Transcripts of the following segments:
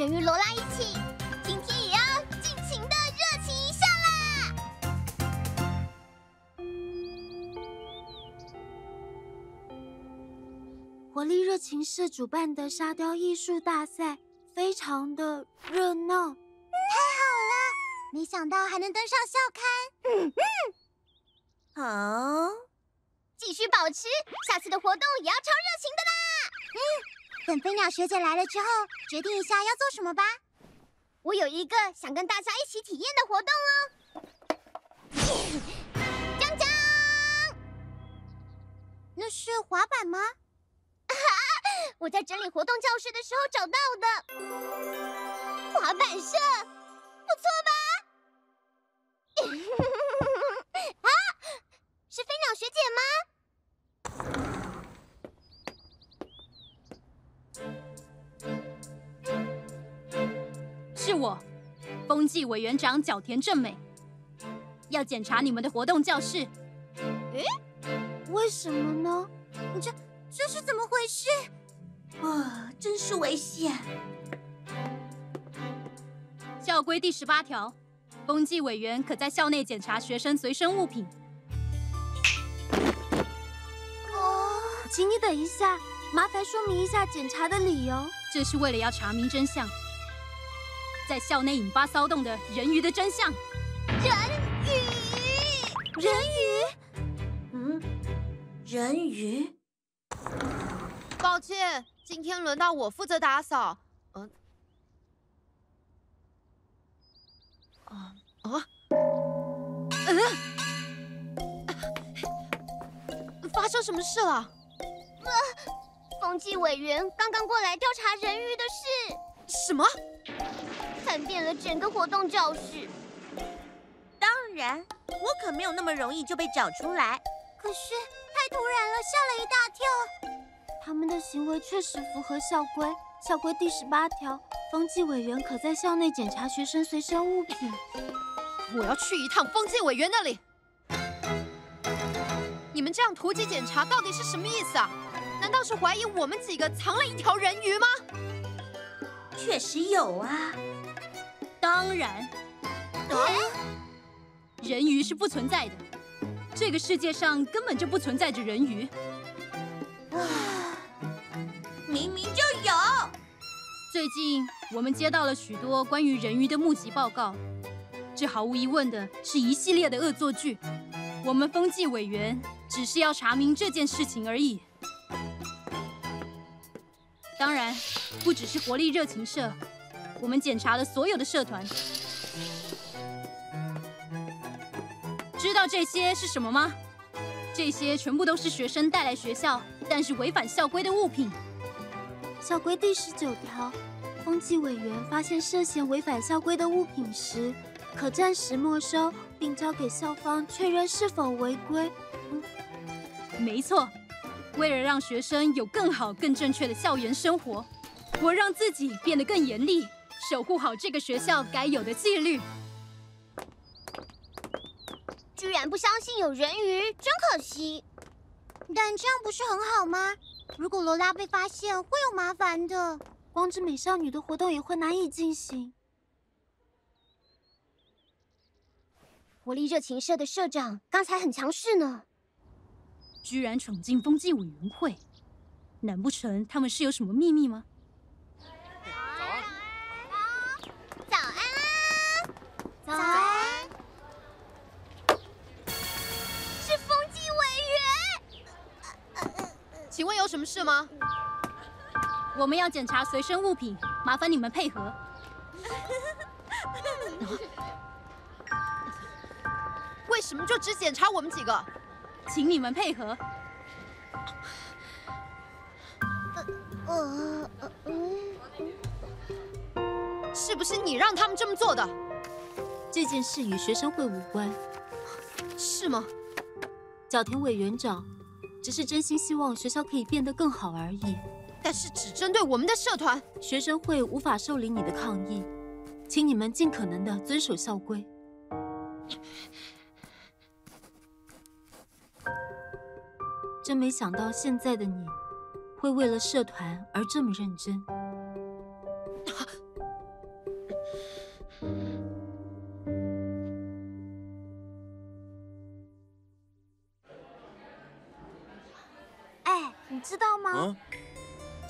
人鱼罗拉一起，今天也要尽情的热情一下啦！活力热情社主办的沙雕艺术大赛非常的热闹。太好了没想到还能登上校刊，嗯嗯，哦，继续保持，下次的活动也要超热情的啦！嗯，等飞鸟学姐来了之后，决定一下要做什么吧。我有一个想跟大家一起体验的活动哦。江江，那是滑板吗？我在整理活动教室的时候找到的。滑板社，不错吧？啊，是飞鸟学姐吗？是我，风纪委员长角田正美，要检查你们的活动教室。诶为什么呢？这这是怎么回事？啊，真是危险！校规第十八条，风纪委员可在校内检查学生随身物品。哦，请你等一下，麻烦说明一下检查的理由。这是为了要查明真相，在校内引发骚动的人鱼的真相。人鱼，人鱼，嗯，人鱼。抱歉，今天轮到我负责打扫。嗯、呃，啊啊，嗯、发生什么事了？风纪委员刚刚过来调查人鱼的事，什么？看遍了整个活动教室。当然，我可没有那么容易就被找出来。可是太突然了，吓了一大跳。他们的行为确实符合校规。校规第十八条，风纪委员可在校内检查学生随身物品。我要去一趟风纪委员那里。你们这样突击检查到底是什么意思啊？难道是怀疑我们几个藏了一条人鱼吗？确实有啊。当然，啊，人鱼是不存在的。这个世界上根本就不存在着人鱼。明明就有。最近我们接到了许多关于人鱼的目击报告，这毫无疑问的是一系列的恶作剧。我们风纪委员只是要查明这件事情而已。当然，不只是活力热情社，我们检查了所有的社团。知道这些是什么吗？这些全部都是学生带来学校，但是违反校规的物品。校规第十九条，风纪委员发现涉嫌违反校规的物品时，可暂时没收，并交给校方确认是否违规。嗯，没错。为了让学生有更好、更正确的校园生活，我让自己变得更严厉，守护好这个学校该有的纪律。居然不相信有人鱼，真可惜。但这样不是很好吗？如果罗拉被发现，会有麻烦的。光之美少女的活动也会难以进行。活力热情社的社长刚才很强势呢，居然闯进风纪委员会，难不成他们是有什么秘密吗？早安啊！早安！是风纪委员，请问有什么事吗？我们要检查随身物品，麻烦你们配合。为什么就只检查我们几个？请你们配合。是不是你让他们这么做的？这件事与学生会无关，是吗？角田委员长只是真心希望学校可以变得更好而已。但是只针对我们的社团，学生会无法受理你的抗议，请你们尽可能的遵守校规。真没想到现在的你，会为了社团而这么认真。你知道吗？嗯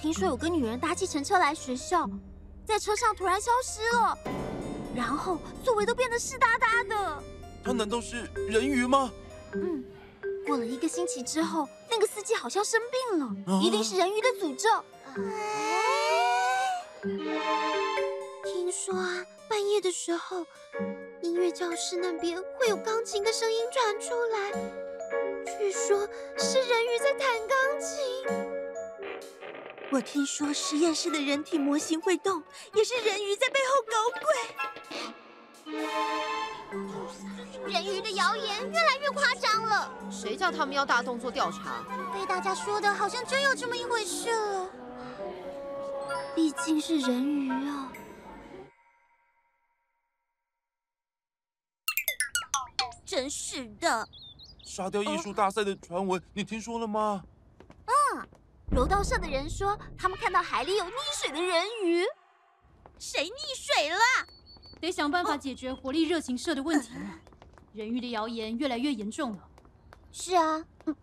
听说有个女人搭计程车来学校，在车上突然消失了，然后座位都变得湿哒哒的。她难道是人鱼吗？嗯，过了一个星期之后，那个司机好像生病了，啊一定是人鱼的诅咒。听说啊，半夜的时候，音乐教室那边会有钢琴的声音传出来，据说是人鱼在弹钢琴。我听说实验室的人体模型会动，也是人鱼在背后搞鬼。人鱼的谣言越来越夸张了，谁叫他们要大动作调查？被大家说的好像真有这么一回事了。毕竟是人鱼啊！真是的，沙雕艺术大赛的传闻，你听说了吗？嗯柔道社的人说，他们看到海里有溺水的人鱼。谁溺水了？得想办法解决活力热情社的问题呢。人鱼的谣言越来越严重了。是啊，嗯，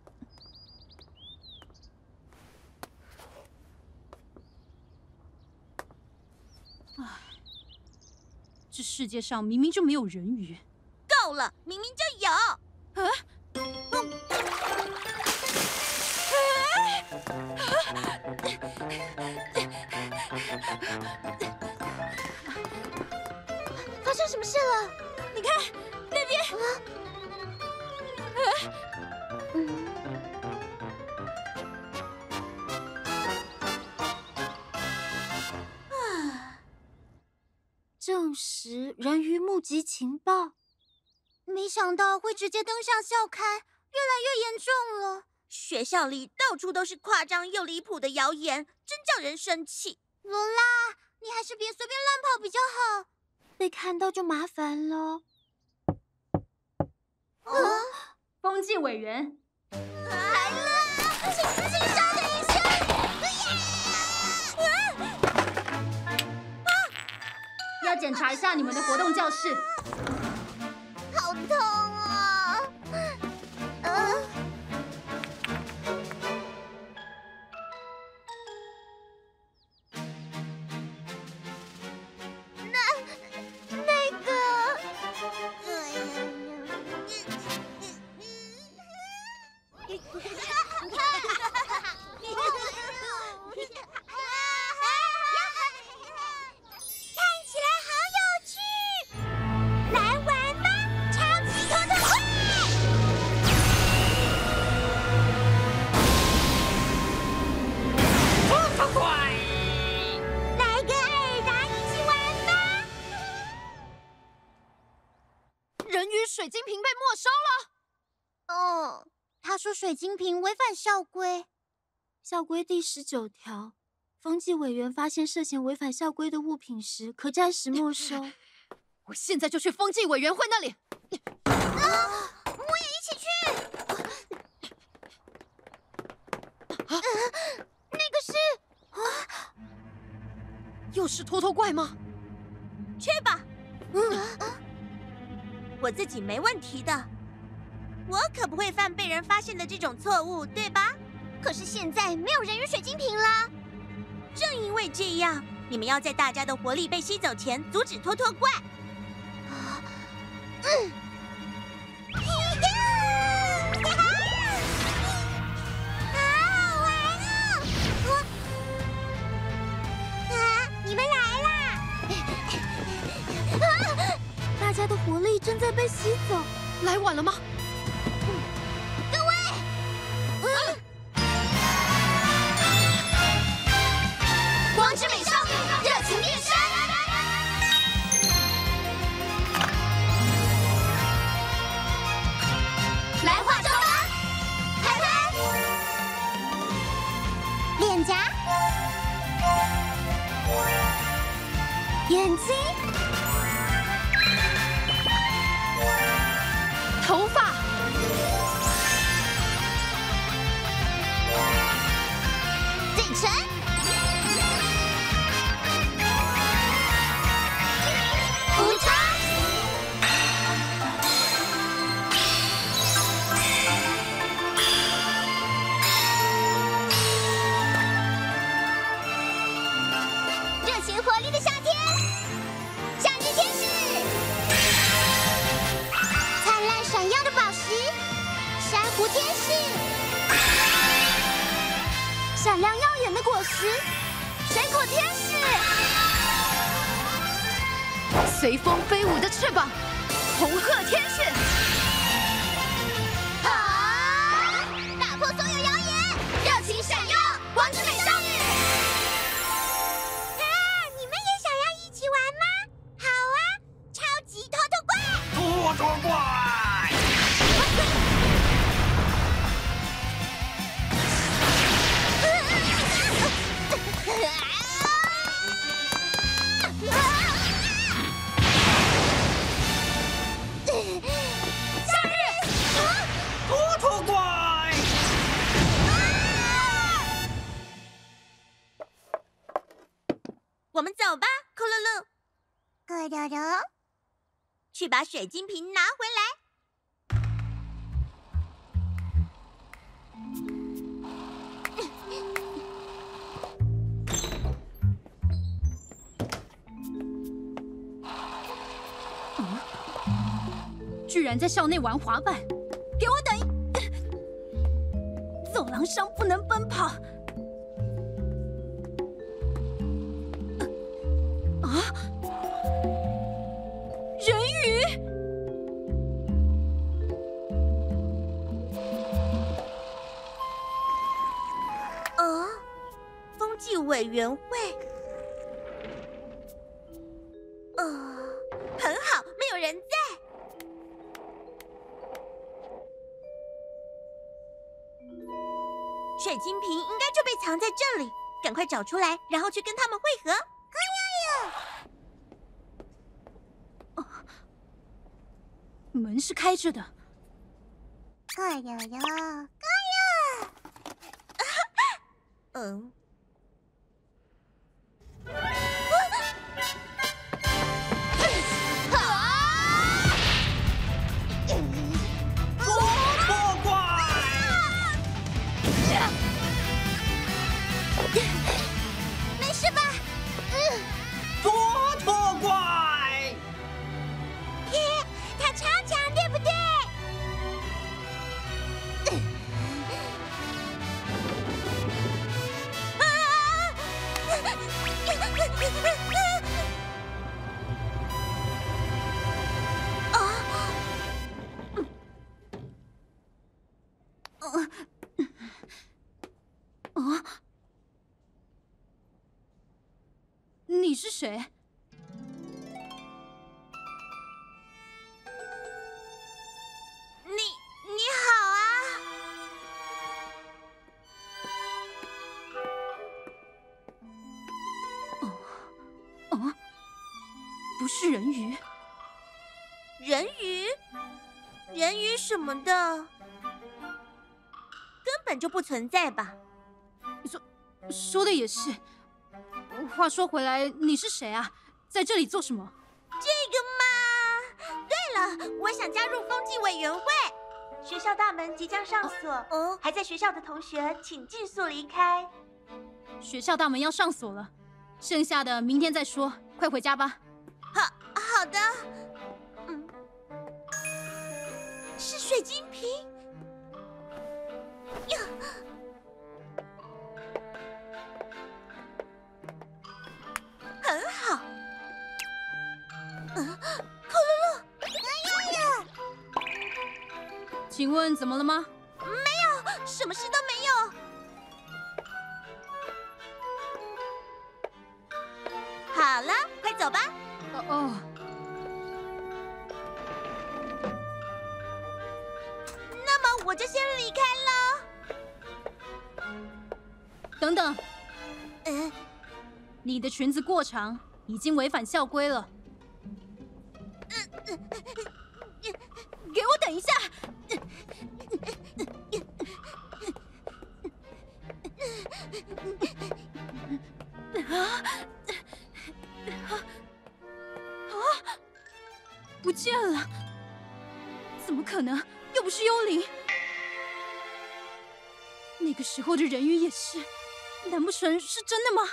这世界上明明就没有人鱼。够了，明明就有。发生什么事了？你看那边，证实人鱼目击情报，没想到会直接登上校刊，越来越严重了。学校里到处都是夸张又离谱的谣言，真叫人生气。罗拉，你还是别随便乱跑比较好。被看到就麻烦了。风纪委员，来了，请请稍等一下。要检查一下你们的活动教室。水晶瓶违反校规。校规第十九条，风纪委员发现涉嫌违反校规的物品时，可暂时没收。我现在就去风纪委员会那里。啊我也一起去。啊那个是啊又是拖拖怪吗？去吧。嗯我自己没问题的，我可不会犯被人发现的这种错误，对吧？可是现在没有人鱼水晶瓶了。正因为这样，你们要在大家的活力被吸走前阻止拖拖怪。嗯。大家的活力正在被吸走，来晚了吗？Come on. 水晶瓶拿回来。居然在校内玩滑板，给我等！走廊上不能奔跑。水晶瓶应该就被藏在这里，赶快找出来，然后去跟他们会合。哎呀呀！门是开着的。哎呀呀！哎呀！嗯。不是人鱼，人鱼，人鱼什么的，根本就不存在吧？说说的也是。话说回来，你是谁啊？在这里做什么？这个嘛，对了，我想加入风纪委员会。学校大门即将上锁，哦，还在学校的同学请尽速离开。学校大门要上锁了，剩下的明天再说，快回家吧。好，的。嗯，是水晶瓶。呀。请问怎么了吗？没有，什么事都你的裙子过长，已经违反校规了。给我等一下。啊！啊！不见了！怎么可能？又不是幽灵。那个时候的人鱼也是，难不成是真的吗？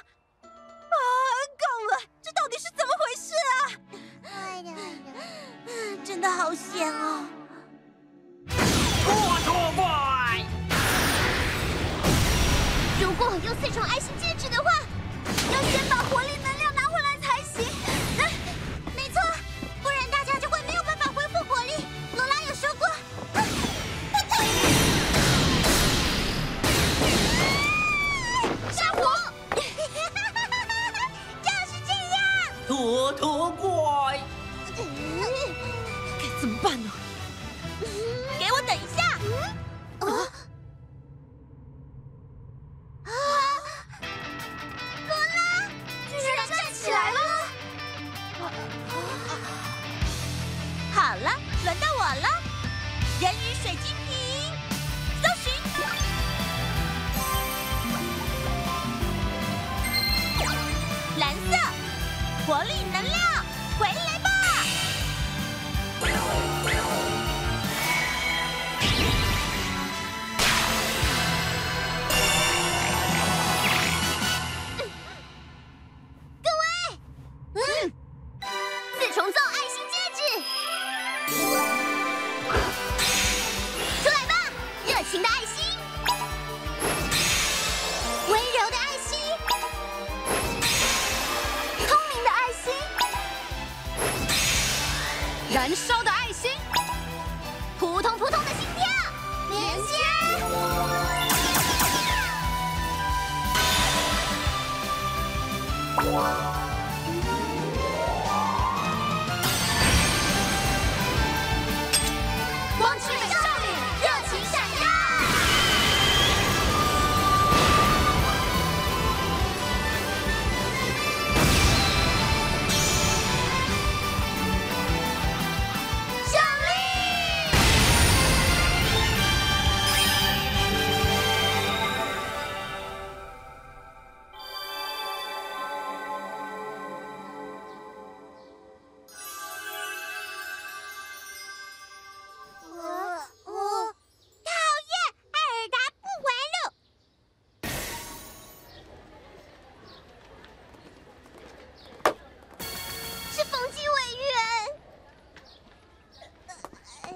Bye.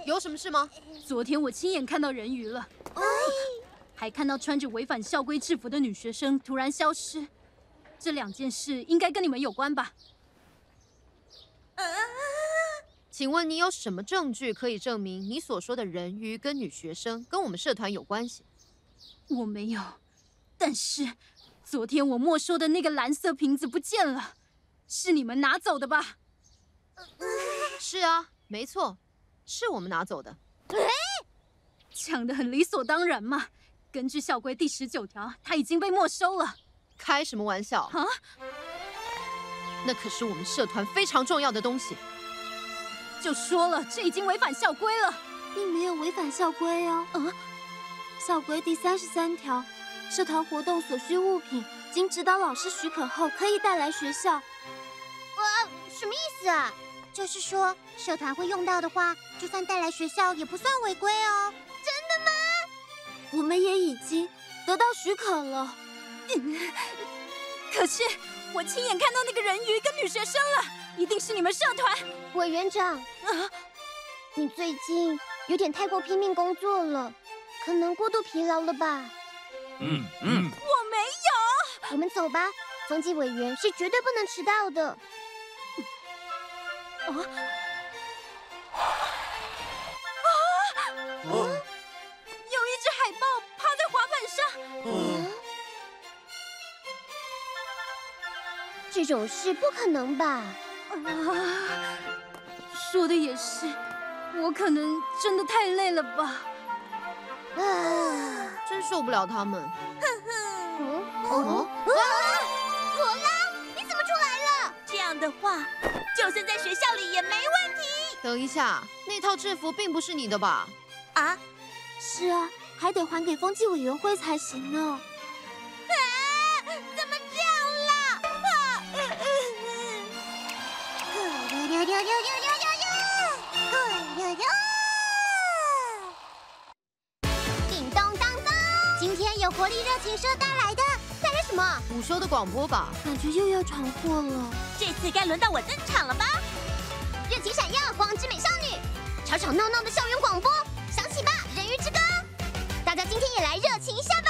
有什么事吗？昨天我亲眼看到人鱼了，哎，还看到穿着违反校规制服的女学生突然消失。这两件事应该跟你们有关吧？啊，请问你有什么证据可以证明你所说的人鱼跟女学生跟我们社团有关系？我没有，但是昨天我没收的那个蓝色瓶子不见了，是你们拿走的吧？是啊，没错。是我们拿走的，抢的很理所当然嘛。根据校规第十九条，它已经被没收了。开什么玩笑啊！那可是我们社团非常重要的东西。就说了，这已经违反校规了，并没有违反校规哦。嗯，校规第三十三条，社团活动所需物品，经指导老师许可后，可以带来学校。呃，什么意思啊？就是说，社团会用到的话，就算带来学校也不算违规哦。真的吗？我们也已经得到许可了。嗯，可是我亲眼看到那个人鱼跟女学生了，一定是你们社团。委员长，啊，你最近有点太过拼命工作了，可能过度疲劳了吧？嗯嗯，我没有。我们走吧，风纪委员是绝对不能迟到的。啊啊！有一只海豹趴在滑板上。嗯，这种事不可能吧？啊，说的也是，我可能真的太累了吧。啊，真受不了他们。哼哼，哦，罗拉，你怎么出来了？这样的话，就算在学校里也没问题。等一下，那套制服并不是你的吧？啊，是啊，还得还给风纪委员会才行呢。啊！怎么这样？叮咚叮咚，今天有活力热情社带来的带来什么？午休的广播吧，感觉又要闯祸了。这次该轮到我登场了吧？热情闪耀，光之美少女，吵吵闹闹的校园广播，响起吧，人鱼之歌！大家今天也来热情一下吧！